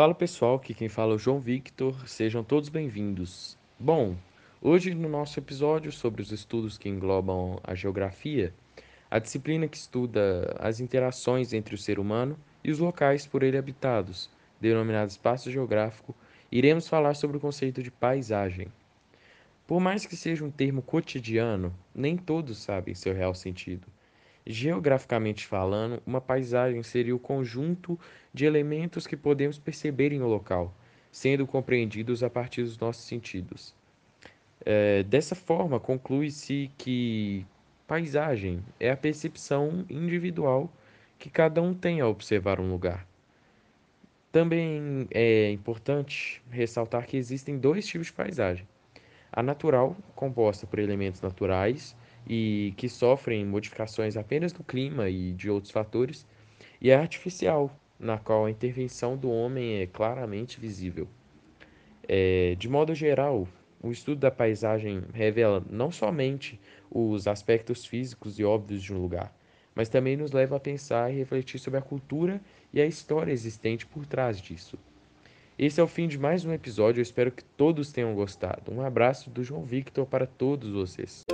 Fala pessoal, aqui quem fala é o João Victor, sejam todos bem-vindos. Bom, hoje no nosso episódio sobre os estudos que englobam a geografia, a disciplina que estuda as interações entre o ser humano e os locais por ele habitados, denominado espaço geográfico, iremos falar sobre o conceito de paisagem. Por mais que seja um termo cotidiano, nem todos sabem seu real sentido. Geograficamente falando, uma paisagem seria o conjunto de elementos que podemos perceber em um local, sendo compreendidos a partir dos nossos sentidos. É, dessa forma, conclui-se que paisagem é a percepção individual que cada um tem ao observar um lugar. Também é importante ressaltar que existem dois tipos de paisagem: a natural, composta por elementos naturais e que sofrem modificações apenas do clima e de outros fatores, e a artificial, na qual a intervenção do homem é claramente visível. É, de modo geral, o estudo da paisagem revela não somente os aspectos físicos e óbvios de um lugar, mas também nos leva a pensar e refletir sobre a cultura e a história existente por trás disso. Esse é o fim de mais um episódio, eu espero que todos tenham gostado. Um abraço do João Victor para todos vocês.